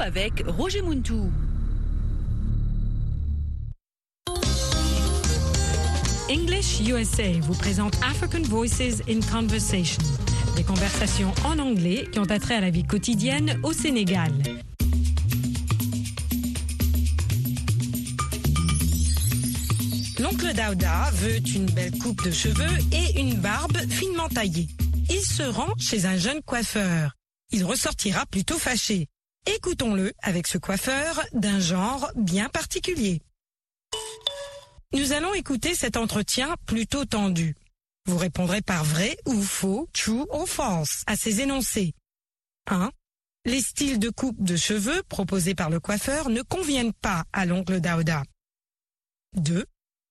Avec Roger Muntou. English USA vous présente African Voices in Conversation, des conversations en anglais qui ont attrait à la vie quotidienne au Sénégal. L'oncle Daouda veut une belle coupe de cheveux et une barbe finement taillée. Il se rend chez un jeune coiffeur. Il ressortira plutôt fâché. Écoutons-le avec ce coiffeur d'un genre bien particulier. Nous allons écouter cet entretien plutôt tendu. Vous répondrez par vrai ou faux, true ou false à ces énoncés. 1. Les styles de coupe de cheveux proposés par le coiffeur ne conviennent pas à l'oncle Daouda. 2.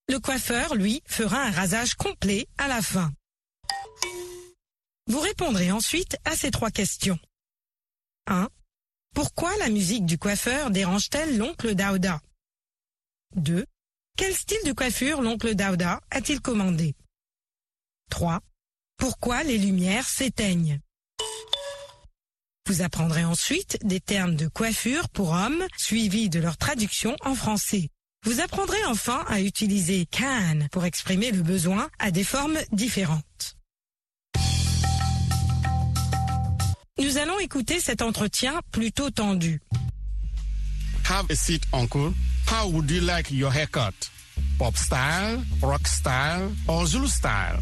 Le coiffeur, lui, fera un rasage complet à la fin. Vous répondrez ensuite à ces trois questions. 1. Pourquoi la musique du coiffeur dérange-t-elle l'oncle Daouda? 2. Quel style de coiffure l'oncle Daouda a-t-il commandé? 3. Pourquoi les lumières s'éteignent? Vous apprendrez ensuite des termes de coiffure pour hommes suivis de leur traduction en français. Vous apprendrez enfin à utiliser can pour exprimer le besoin à des formes différentes. Nous allons écouter cet entretien plutôt tendu. Have a seat, uncle. How would you like your haircut? Pop style, rock style, or Zulu style?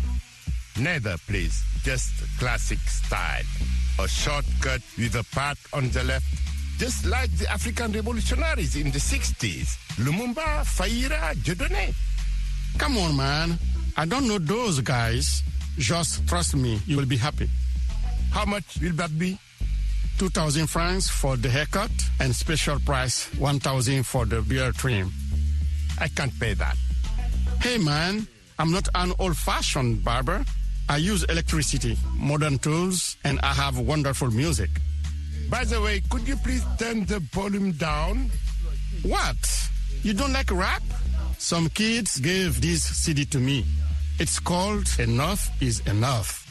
Neither, please. Just classic style. A short cut with a part on the left. Just like the African revolutionaries in the 60s. Lumumba, Faira, Dieudonné. Come on, man. I don't know those guys. Just trust me, you will be happy. How much will that be? 2,000 francs for the haircut and special price 1,000 for the beard trim. I can't pay that. Hey man, I'm not an old-fashioned barber. I use electricity, modern tools, and I have wonderful music. By the way, could you please turn the volume down? What? You don't like rap? Some kids gave this CD to me. It's called Enough is Enough.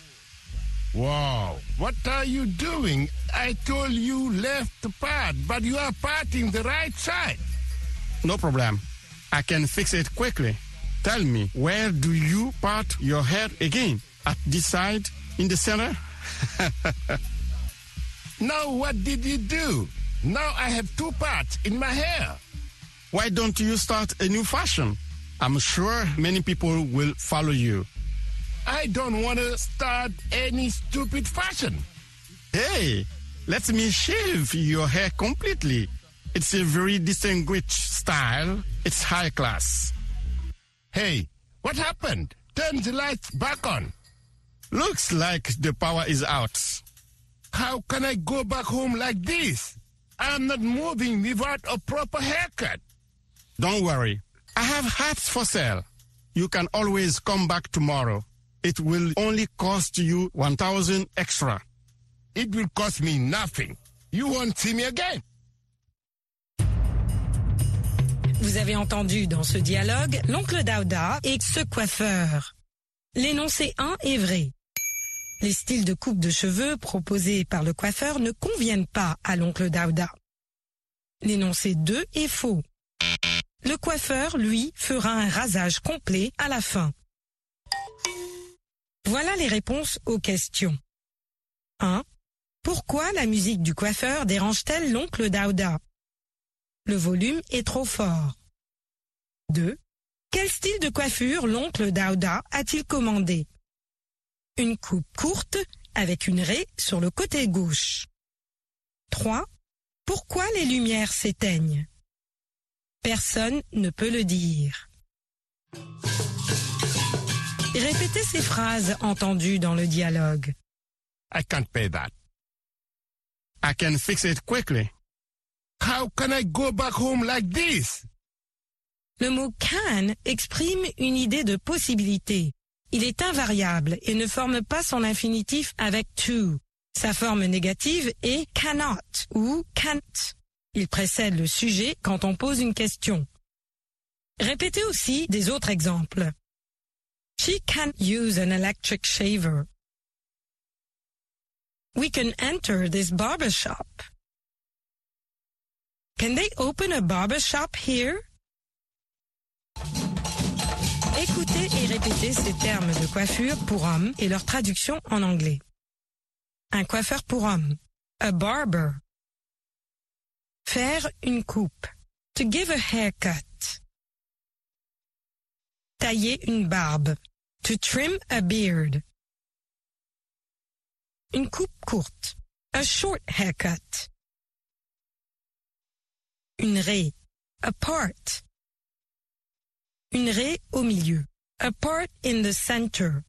Wow, what are you doing? I told you left to part, but you are parting the right side. No problem. I can fix it quickly. Tell me, where do you part your hair again? At this side? In the center? Now what did you do? Now I have two parts in my hair. Why don't you start a new fashion? I'm sure many people will follow you. I don't want to start any stupid fashion. Hey, let me shave your hair completely. It's a very distinguished style. It's high class. Hey, what happened? Turn the lights back on. Looks like the power is out. How can I go back home like this? I'm not moving without a proper haircut. Don't worry. I have hats for sale. You can always come back tomorrow. It will only cost you 1,000 extra. It will cost me nothing. You won't see me again. Vous avez entendu dans ce dialogue l'oncle Daouda et ce coiffeur. L'énoncé 1 est vrai. Les styles de coupe de cheveux proposés par le coiffeur ne conviennent pas à l'oncle Daouda. L'énoncé 2 est faux. Le coiffeur, lui, fera un rasage complet à la fin. Voilà les réponses aux questions. 1. Pourquoi la musique du coiffeur dérange-t-elle l'oncle Daouda? Le volume est trop fort. 2. Quel style de coiffure l'oncle Daouda a-t-il commandé? Une coupe courte avec une raie sur le côté gauche. 3. Pourquoi les lumières s'éteignent? Personne ne peut le dire. Répétez ces phrases entendues dans le dialogue. I can't pay that. I can fix it quickly. How can I go back home like this? Le mot can exprime une idée de possibilité. Il est invariable et ne forme pas son infinitif avec to. Sa forme négative est cannot ou can't. Il précède le sujet quand on pose une question. Répétez aussi des autres exemples. She can't use an electric shaver. We can enter this barber shop. Can they open a barber shop here? Écoutez et répétez ces termes de coiffure pour hommes et leur traduction en anglais. Un coiffeur pour homme. A barber. Faire une coupe. To give a haircut. Tailler une barbe. To trim a beard. Une coupe courte. A short haircut. Une raie. A part. Une raie au milieu. A part in the center.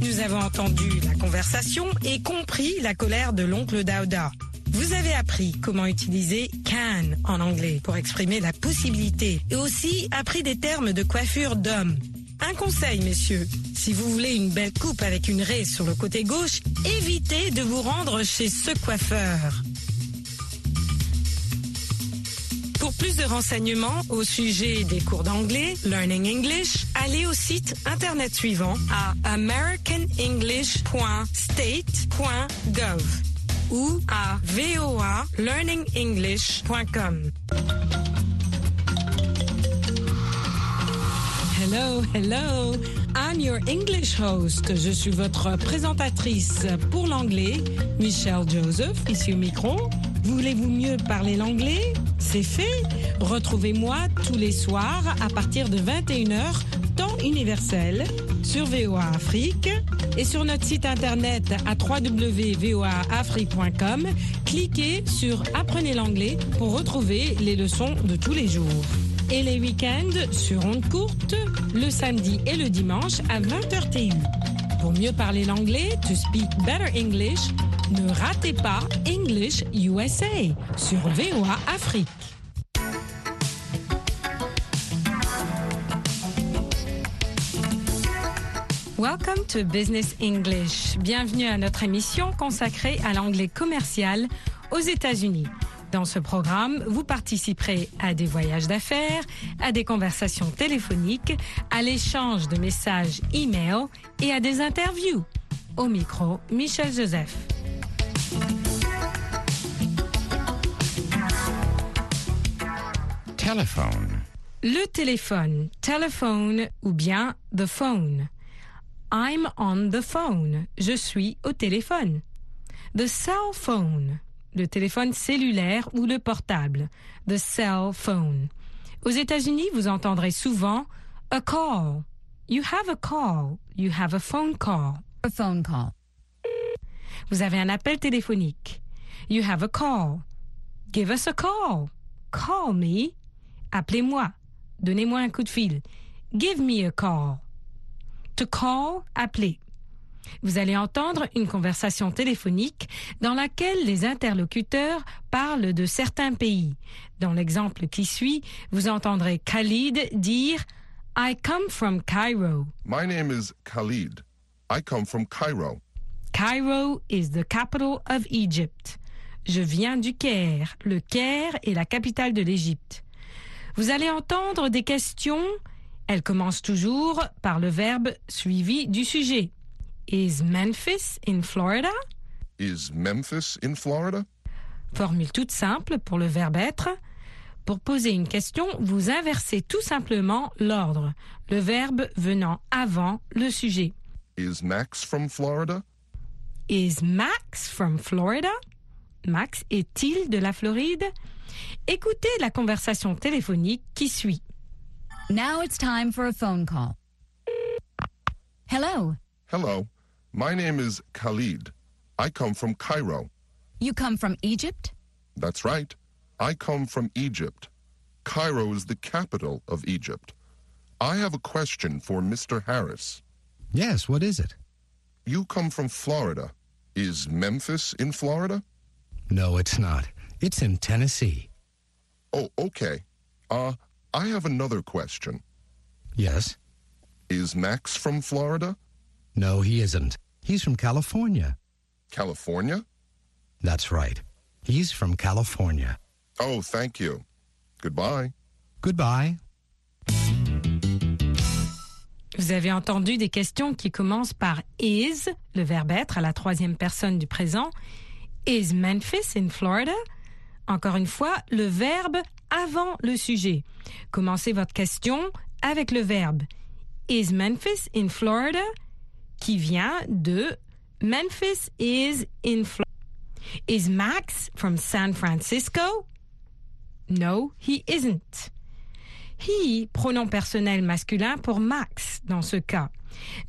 Nous avons entendu la conversation et compris la colère de l'oncle Dauda. Vous avez appris comment utiliser can en anglais pour exprimer la possibilité et aussi appris des termes de coiffure d'homme. Un conseil, messieurs. Si vous voulez une belle coupe avec une raie sur le côté gauche, évitez de vous rendre chez ce coiffeur. Pour plus de renseignements au sujet des cours d'anglais, Learning English, allez au site internet suivant à americanenglish.state.gov ou à voalearningenglish.com. Hello, hello. I'm your English host. Je suis votre présentatrice pour l'anglais, Michelle Joseph, ici au micro. Voulez-vous mieux parler l'anglais? C'est fait. Retrouvez-moi tous les soirs à partir de 21h, temps universel, sur VOA Afrique et sur notre site internet à www.voaafrique.com. Cliquez sur Apprenez l'anglais pour retrouver les leçons de tous les jours. Et les week-ends sur onde courte, le samedi et le dimanche à 20h TU. Pour mieux parler l'anglais, to speak better English, ne ratez pas English USA sur VOA Afrique. Welcome to Business English. Bienvenue à notre émission consacrée à l'anglais commercial aux États-Unis. Dans ce programme, vous participerez à des voyages d'affaires, à des conversations téléphoniques, à l'échange de messages e-mail et à des interviews. Au micro, Michel Joseph. Telephone. Le téléphone, telephone ou bien the phone. I'm on the phone. Je suis au téléphone. The cell phone. Le téléphone cellulaire ou le portable. The cell phone. Aux États-Unis, vous entendrez souvent a call. You have a call. You have a phone call. A phone call. Vous avez un appel téléphonique. You have a call. Give us a call. Call me. Appelez-moi. Donnez-moi un coup de fil. Give me a call. To call, appeler. Vous allez entendre une conversation téléphonique dans laquelle les interlocuteurs parlent de certains pays. Dans l'exemple qui suit, vous entendrez Khalid dire I come from Cairo. My name is Khalid. I come from Cairo. Cairo is the capital of Egypt. Je viens du Caire. Le Caire est la capitale de l'Égypte. Vous allez entendre des questions. Elles commencent toujours par le verbe suivi du sujet. Is Memphis in Florida? Is Memphis in Florida? Formule toute simple pour le verbe être. Pour poser une question, vous inversez tout simplement l'ordre, le verbe venant avant le sujet. Is Max from Florida? Is Max from Florida? Max est-il de la Floride? Écoutez la conversation téléphonique qui suit. Now it's time for a phone call. Hello. Hello. My name is Khalid. I come from Cairo. You come from Egypt? That's right. I come from Egypt. Cairo is the capital of Egypt. I have a question for Mr. Harris. Yes, what is it? You come from Florida. Is Memphis in Florida? No, it's not. It's in Tennessee. Oh, okay. Uh, I have another question. Yes? Is Max from Florida? No, he isn't. He's from California. California? That's right. He's from California. Oh, thank you. Goodbye. Goodbye. Vous avez entendu des questions qui commencent par is, le verbe être à la troisième personne du présent, Is Memphis in Florida? Encore une fois, le verbe avant le sujet. Commencez votre question avec le verbe Is Memphis in Florida? qui vient de Memphis is in Florida. Is Max from San Francisco? No, he isn't. He, pronom personnel masculin pour Max dans ce cas.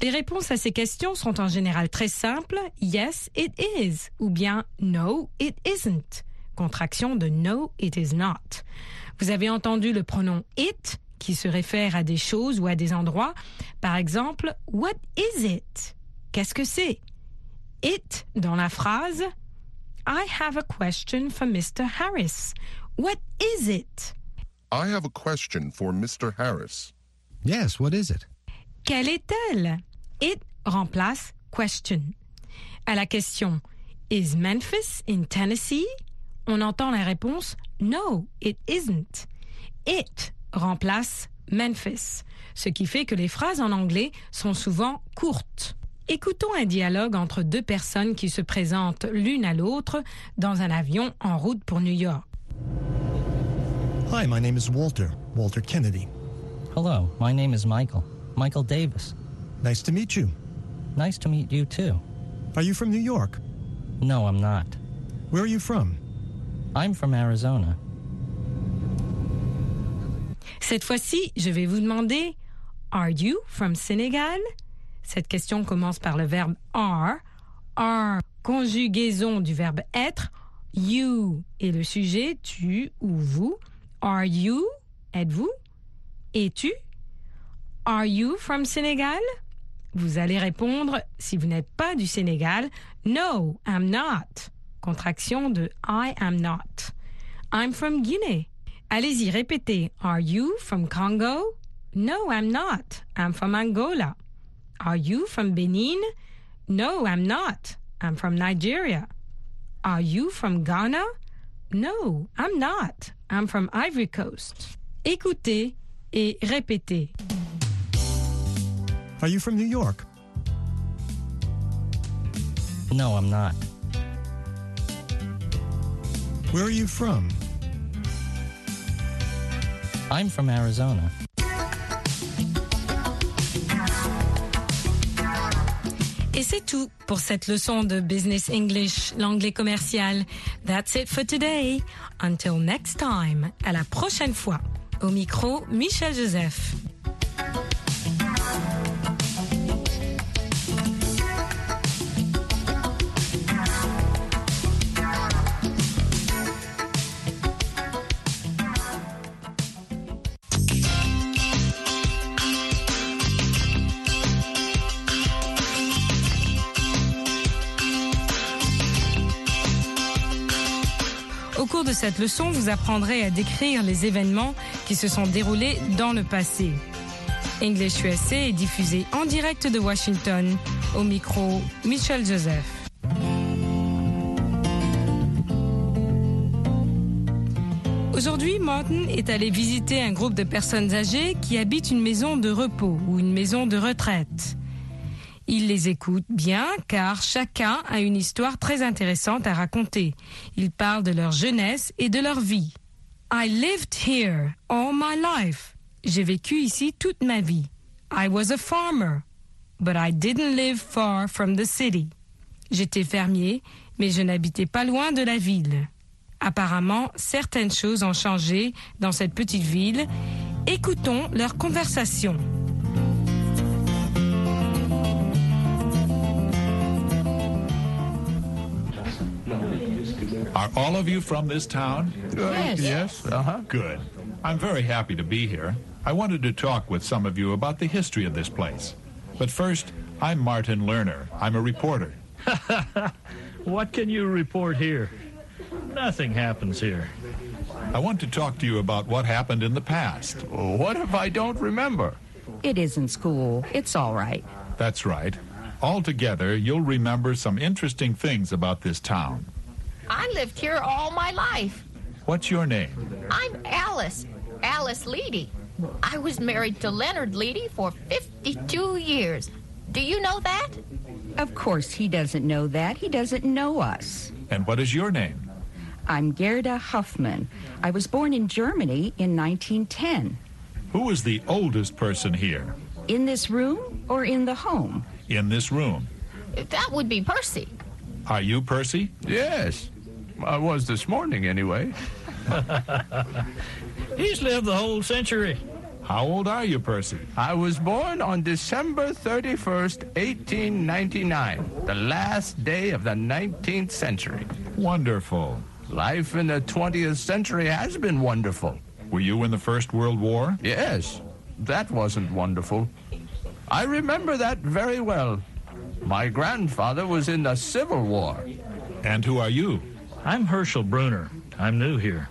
Les réponses à ces questions sont en général très simples. Yes, it is. Ou bien no, it isn't. Contraction de no, it is not. Vous avez entendu le pronom it qui se réfère à des choses ou à des endroits. Par exemple, what is it? Qu'est-ce que c'est? It dans la phrase I have a question for Mr. Harris. What is it? I have a question for Mr. Harris. Yes, what is it? Quelle est-elle? It remplace question. À la question Is Memphis in Tennessee? On entend la réponse No, it isn't. It remplace Memphis, ce qui fait que les phrases en anglais sont souvent courtes. Écoutons un dialogue entre deux personnes qui se présentent l'une à l'autre dans un avion en route pour New York. Hi, my name is Walter, Walter Kennedy. Hello, my name is Michael. Michael Davis. Nice to meet you. Nice to meet you too. Are you from New York? No, I'm not. Where are you from? I'm from Arizona. Cette fois-ci, je vais vous demander Are you from Senegal? Cette question commence par le verbe are. Are, conjugaison du verbe être. You est le sujet, tu ou vous. Are you? Êtes-vous? Es-tu? Are you from Senegal? Vous allez répondre, si vous n'êtes pas du Sénégal, No, I'm not. Contraction de I am not. I'm from Guinea. Allez-y, répétez. Are you from Congo? No, I'm not. I'm from Angola. Are you from Benin? No, I'm not. I'm from Nigeria. Are you from Ghana? No, I'm not. I'm from Ivory Coast. Écoutez et répétez. Are you from New York? No, I'm not. Where are you from? I'm from Arizona. Et c'est tout pour cette leçon de Business English, l'anglais commercial. That's it for today. Until next time. À la prochaine fois. Au micro, Michel Joseph. De cette leçon, vous apprendrez à décrire les événements qui se sont déroulés dans le passé. English USA est diffusé en direct de Washington. Au micro, Michel Joseph. Aujourd'hui, Martin est allé visiter un groupe de personnes âgées qui habitent une maison de repos ou une maison de retraite. Il les écoute bien car chacun a une histoire très intéressante à raconter. Ils parlent de leur jeunesse et de leur vie. I lived here all my life. J'ai vécu ici toute ma vie. I was a farmer, but I didn't live far from the city. J'étais fermier, mais je n'habitais pas loin de la ville. Apparemment, certaines choses ont changé dans cette petite ville. Écoutons leur conversation. Are all of you from this town? Yes. Yes. Uh-huh. Good. I'm very happy to be here. I wanted to talk with some of you about the history of this place. But first, I'm Martin Lerner. I'm a reporter. What can you report here? Nothing happens here. I want to talk to you about what happened in the past. What if I don't remember? It isn't school. It's all right. That's right. Altogether, you'll remember some interesting things about this town. I lived here all my life. What's your name? I'm Alice, Alice Leedy. I was married to Leonard Leedy for 52 years. Do you know that? Of course, he doesn't know that. He doesn't know us. And what is your name? I'm Gerda Huffman. I was born in Germany in 1910. Who is the oldest person here? In this room or in the home? In this room. That would be Percy. Are you Percy? Yes. I was this morning, anyway. He's lived the whole century. How old are you, Percy? I was born on December 31st, 1899, the last day of the 19th century. Wonderful. Life in the 20th century has been wonderful. Were you in the First World War? Yes. That wasn't wonderful. I remember that very well. My grandfather was in the Civil War. And who are you? I'm Herschel Bruner. I'm new here.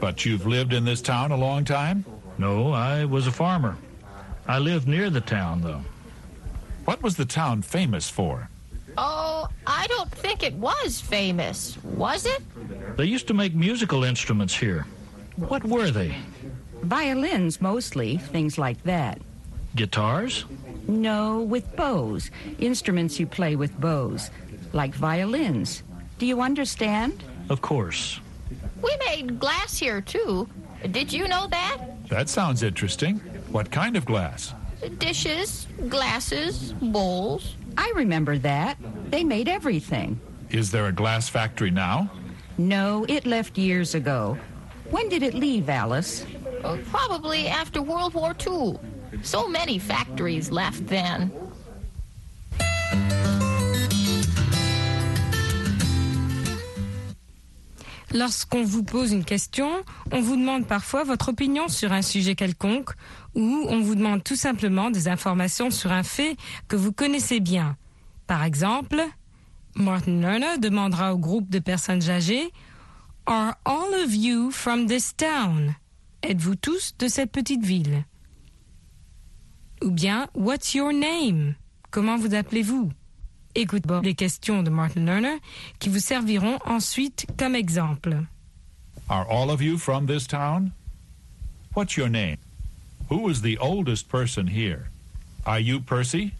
But you've lived in this town a long time? No, I was a farmer. I lived near the town, though. What was the town famous for? Oh, I don't think it was famous, was it? They used to make musical instruments here. What were they? Violins mostly, things like that. Guitars? No, with bows. Instruments you play with bows, like violins. Do you understand? Of course. We made glass here, too. Did you know that? That sounds interesting. What kind of glass? Dishes, glasses, bowls. I remember that. They made everything. Is there a glass factory now? No, it left years ago. When did it leave, Alice? Uh, probably after World War II. So many factories left then. Lorsqu'on vous pose une question, on vous demande parfois votre opinion sur un sujet quelconque ou on vous demande tout simplement des informations sur un fait que vous connaissez bien. Par exemple, Martin Lerner demandera au groupe de personnes âgées Are all of you from this town? Êtes-vous tous de cette petite ville? Ou bien What's your name? Comment vous appelez-vous? Écoutez les questions de Martin Lerner qui vous serviront ensuite comme exemple. Are all of you from this town? What's your name? Who is the oldest person here? Are you Percy?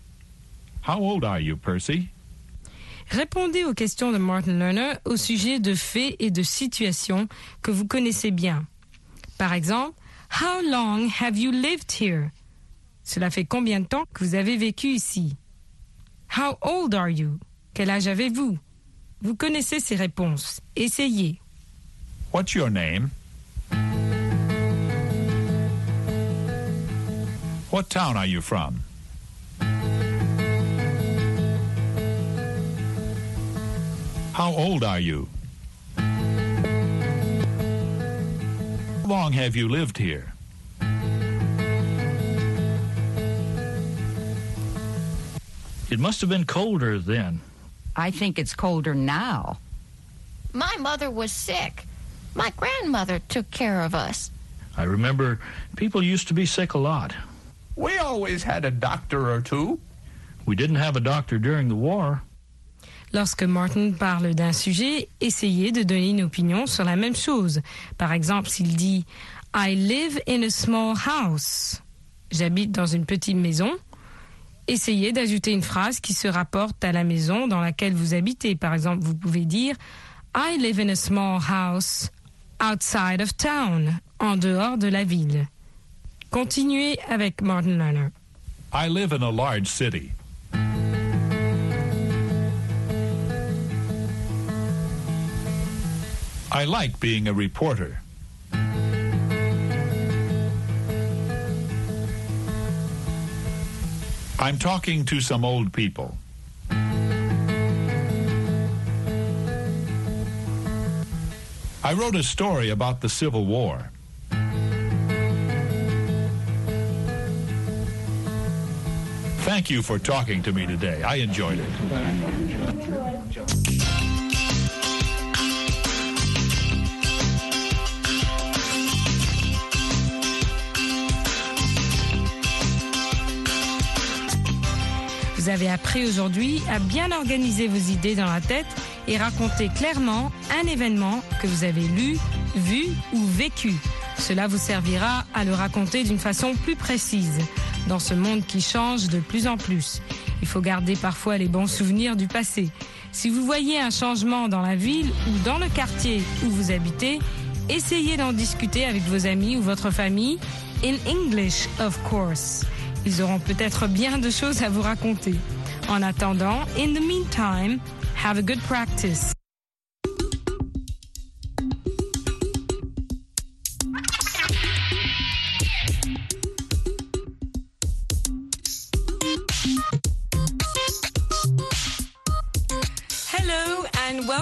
How old are you, Percy? Répondez aux questions de Martin Lerner au sujet de faits et de situations que vous connaissez bien. Par exemple, How long have you lived here? Cela fait combien de temps que vous avez vécu ici? How old are you? Quel âge avez-vous? Vous connaissez ces réponses. Essayez. What's your name? What town are you from? How old are you? How long have you lived here? It must have been colder then. I think it's colder now. My mother was sick. My grandmother took care of us. I remember people used to be sick a lot. We always had a doctor or two. We didn't have a doctor during the war. Lorsque Martin parle d'un sujet, essayez de donner une opinion sur la même chose. Par exemple, s'il dit I live in a small house. J'habite dans une petite maison. Essayez d'ajouter une phrase qui se rapporte à la maison dans laquelle vous habitez. Par exemple, vous pouvez dire I live in a small house outside of town, en dehors de la ville. Continuez avec Martin Lerner. I live in a large city. I like being a reporter. I'm talking to some old people. I wrote a story about the Civil War. Thank you for talking to me today. I enjoyed it. Vous avez appris aujourd'hui à bien organiser vos idées dans la tête et raconter clairement un événement que vous avez lu, vu ou vécu. Cela vous servira à le raconter d'une façon plus précise dans ce monde qui change de plus en plus. Il faut garder parfois les bons souvenirs du passé. Si vous voyez un changement dans la ville ou dans le quartier où vous habitez, essayez d'en discuter avec vos amis ou votre famille, in English, of course. Ils auront peut-être bien de choses à vous raconter. En attendant, in the meantime, have a good practice.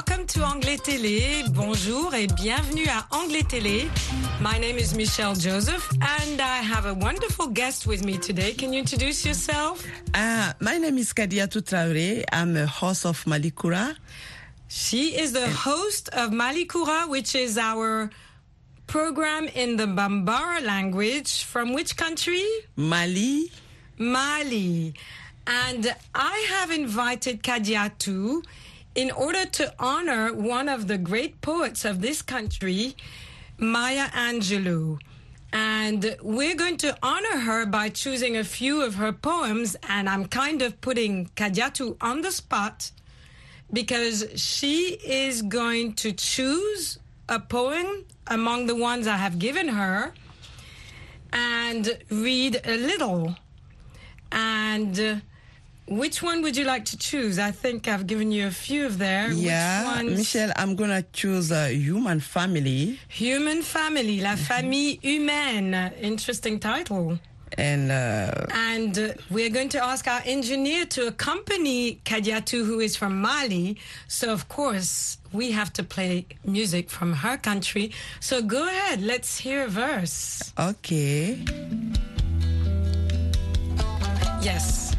Welcome to Anglais Télé. Bonjour et bienvenue à Anglais Télé. My name is Michelle Joseph and I have a wonderful guest with me today. Can you introduce yourself? Uh, my name is Kadiatou Traore. I'm a host of Malikura. She is the host of Malikura, which is our program in the Bambara language. From which country? Mali. Mali. And I have invited Kadiatou in order to honor one of the great poets of this country, Maya Angelou. And we're going to honor her by choosing a few of her poems. And I'm kind of putting Kadiatou on the spot because she is going to choose a poem among the ones I have given her and read a little. And which one would you like to choose? I think I've given you a few of there. Yeah, Which ones? Michelle, I'm gonna choose a human family. Human family, la famille humaine. Interesting title. And uh, And uh, we're going to ask our engineer to accompany Kadiatou, who is from Mali. So, of course, we have to play music from her country. So, go ahead. Let's hear a verse. okay. Yes.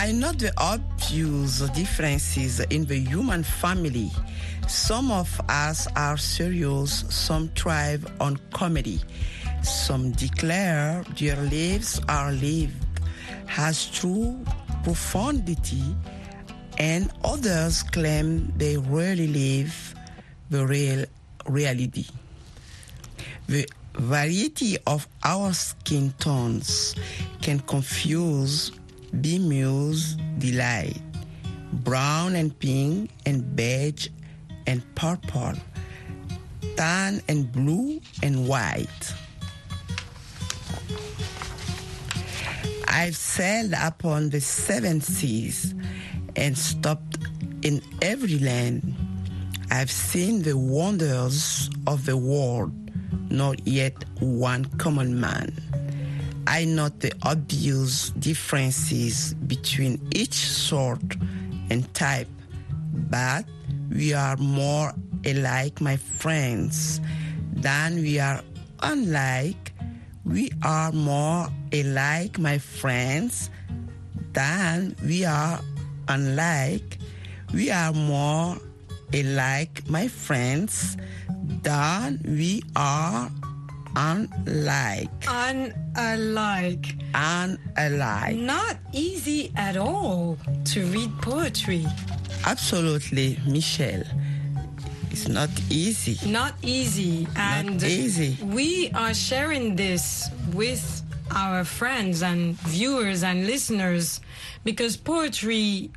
I know the obvious differences in the human family. Some of us are serious, some thrive on comedy. Some declare their lives are lived has true profundity, and others claim they really live the real reality. The variety of our skin tones can confuse, bemuse, delight. Brown and pink and beige and purple, tan and blue and white. I've sailed upon the seven seas and stopped in every land. I've seen the wonders of the world, not yet one common man. I note the obvious differences between each sort and type, but we are more alike, my friends, than we are unlike. We are more alike, my friends, than we are unlike. We are more alike, my friends, than we are unlike. Unalike. Unalike. Not easy at all to read poetry. Absolutely, Michelle. It's not easy. Not easy. And not easy. we are sharing this with our friends and viewers and listeners because poetry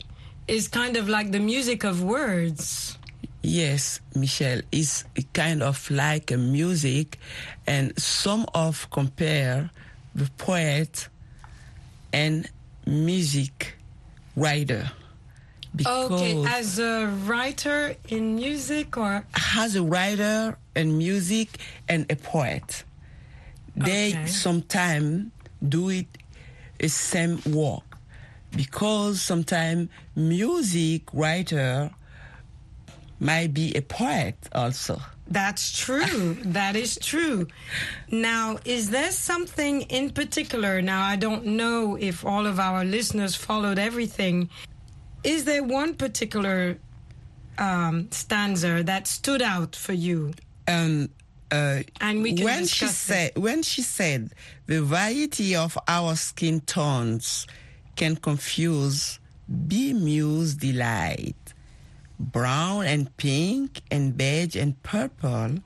is kind of like the music of words. Yes, Michelle, it's kind of like a music, and some of compare the poet and music writer. okay, as a writer in music or as a writer and music and a poet. They Okay. sometimes do it the same work because sometimes music writer might be a poet also. That's true. that is true. Now, is there something in particular? Now, I don't know if all of our listeners followed everything. Is there one particular um, stanza that stood out for you? Um, uh, And we can when she said when she said the variety of our skin tones can confuse bemuse delight brown and pink and beige and purple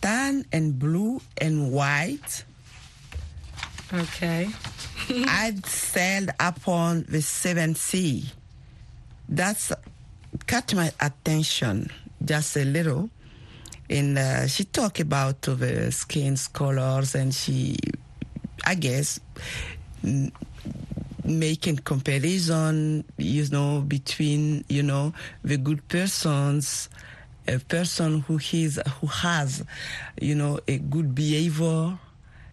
tan and blue and white Okay. I'd sailed upon the seven sea. That's caught my attention just a little. And uh, she talked about the skin colors and she, I guess, making comparison, you know, between, you know, the good persons, a person who is, who has, you know, a good behavior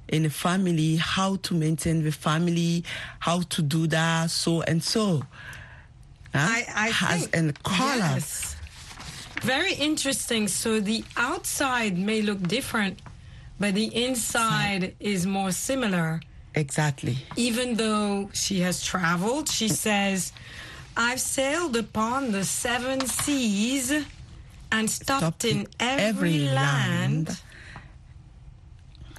in a family, how to maintain the family, how to do that, so and so. Huh? I, I has think, and color. yes. Very interesting. So the outside may look different, but the inside is more similar. Exactly. Even though she has traveled, she says, I've sailed upon the seven seas and stopped, in every, land.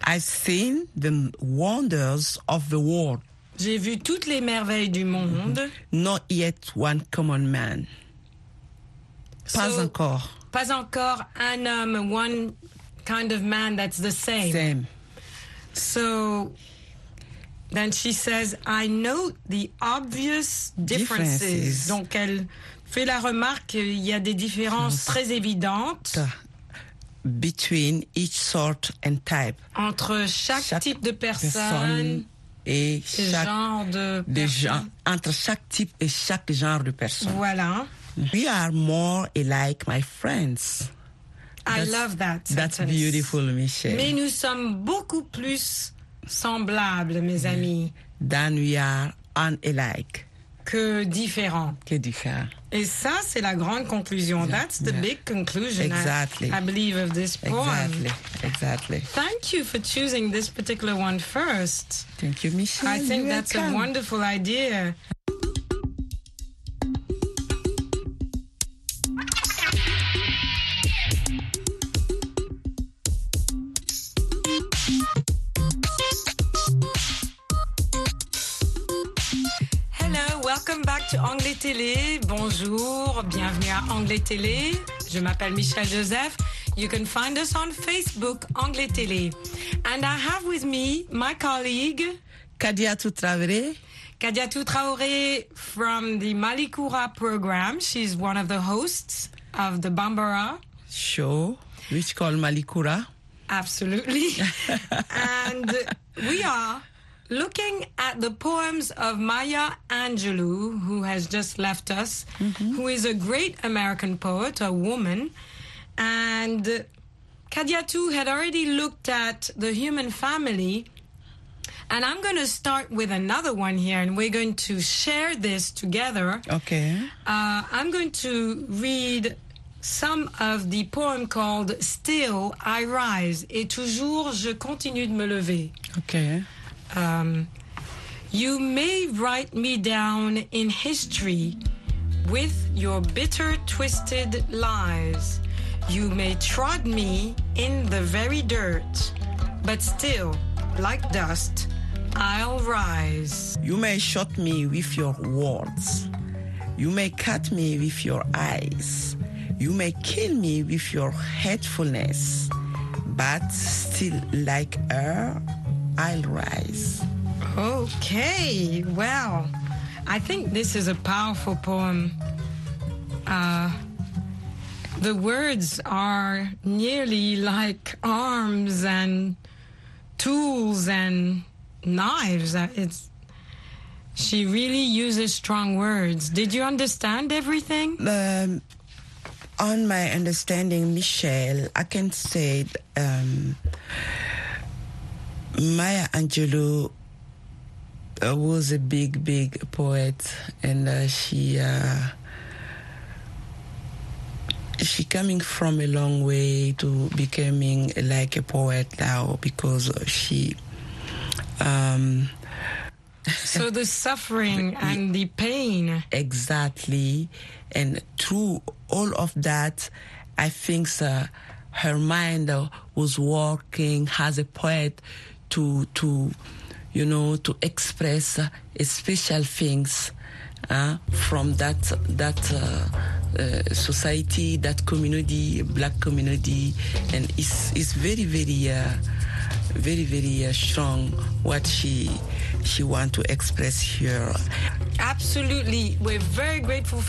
I've seen the wonders of the world. J'ai vu toutes les merveilles du monde. Mm-hmm. Not yet one common man. Pas So- encore. Pas encore un homme, one kind of man that's the same. Same. So then she says, I note the obvious differences. Differences. Donc elle fait la remarque qu'il y a des différences très évidentes Between each sort and type. entre chaque, Chaque type de personne personne et chaque genre de de personne. gens, entre chaque type et chaque genre de personne. Voilà. We are more alike, my friends. I That's- love that. That's beautiful, Michelle. Mais nous sommes beaucoup plus semblables, mes amis, Than we are unalike. que différents. Que différent. Et ça, c'est la grande conclusion. That's the Yeah. big conclusion, I- Exactly. I, believe, of this poem. Exactly. Exactly. Thank you for choosing this particular one first. Thank you, Michelle. I think that's a wonderful idea. Welcome back to Anglais Télé. Bonjour, bienvenue à Anglais Télé. Je m'appelle Michelle Joseph. You can find us on Facebook, Anglais Télé. And I have with me my colleague, Kadiatou Traoré. Kadiatou Traoré from the Malikura program. She's one of the hosts of the Bambara. show, which called Malikura. Absolutely. and we are looking at the poems of Maya Angelou, who has just left us, who is a great American poet, a woman. And Kadiatou had already looked at the human family. And I'm going to start with another one here, and we're going to share this together. Okay. Uh, I'm going to read some of the poem called Still I Rise et toujours je continue de me lever. Okay. Um, you may write me down in history with your bitter, twisted lies. You may trod me in the very dirt, but still, like dust, I'll rise. You may shot me with your words. You may cut me with your eyes. You may kill me with your hatefulness. But still, like her, I'll rise. Okay, well, I think this is a powerful poem. Uh, the words are nearly like arms and tools and knives. Uh, It's she really uses strong words. Did you understand everything? Um, on my understanding, Michelle, I can say um, Maya Angelou uh, was a big, big poet, and uh, she uh, she coming from a long way to becoming like a poet now because she. Um, So the suffering and the pain. Exactly. And through all of that, I think uh, her mind uh, was working as a poet to, to you know, to express uh, special things uh, from that, that uh, uh, society, that community, black community. And it's, it's very, very, uh, very, very uh, strong what she she want to express here. Absolutely. We're very grateful for